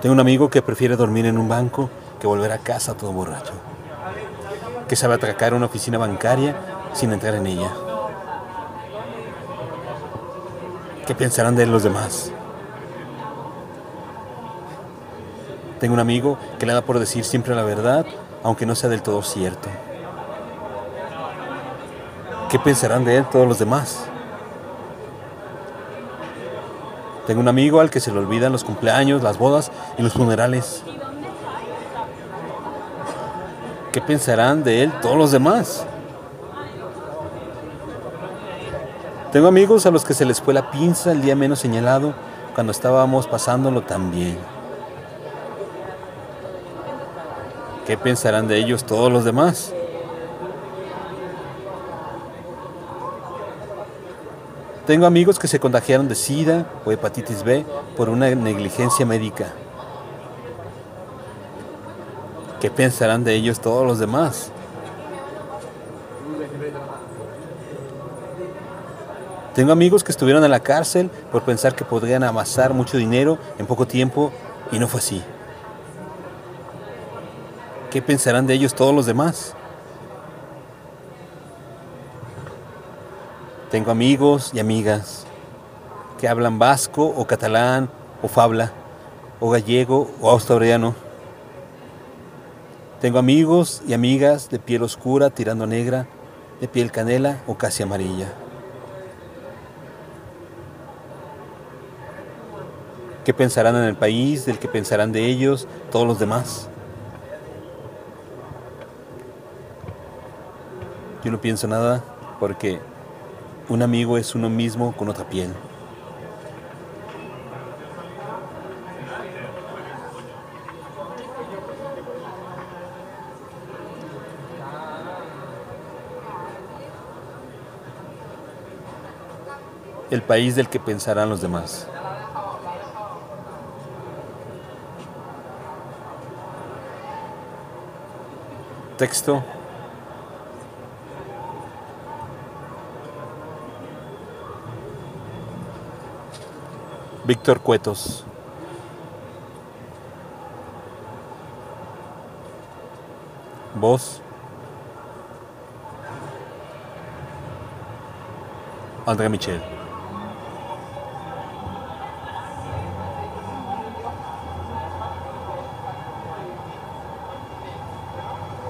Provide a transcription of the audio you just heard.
Tengo un amigo que prefiere dormir en un banco que volver a casa todo borracho. Que sabe atracar una oficina bancaria sin entrar en ella. ¿Qué pensarán de él los demás? Tengo un amigo que le da por decir siempre la verdad, aunque no sea del todo cierto. ¿Qué pensarán de él todos los demás? Tengo un amigo al que se le olvidan los cumpleaños, las bodas y los funerales. ¿Qué pensarán de él todos los demás? Tengo amigos a los que se les fue la pinza el día menos señalado cuando estábamos pasándolo tan bien. ¿Qué pensarán de ellos todos los demás? Tengo amigos que se contagiaron de SIDA o hepatitis B por una negligencia médica. ¿Qué pensarán de ellos todos los demás? Tengo amigos que estuvieron en la cárcel por pensar que podrían amasar mucho dinero en poco tiempo y no fue así. ¿Qué pensarán de ellos todos los demás? Tengo amigos y amigas que hablan vasco o catalán o fabla o gallego o australiano. Tengo amigos y amigas de piel oscura tirando negra, de piel canela o casi amarilla. ¿Qué pensarán en el país, del que pensarán de ellos todos los demás? Yo no pienso nada porque un amigo es uno mismo con otra piel. El país del que pensarán los demás. Texto Víctor Cuetos. Voz. André Michel.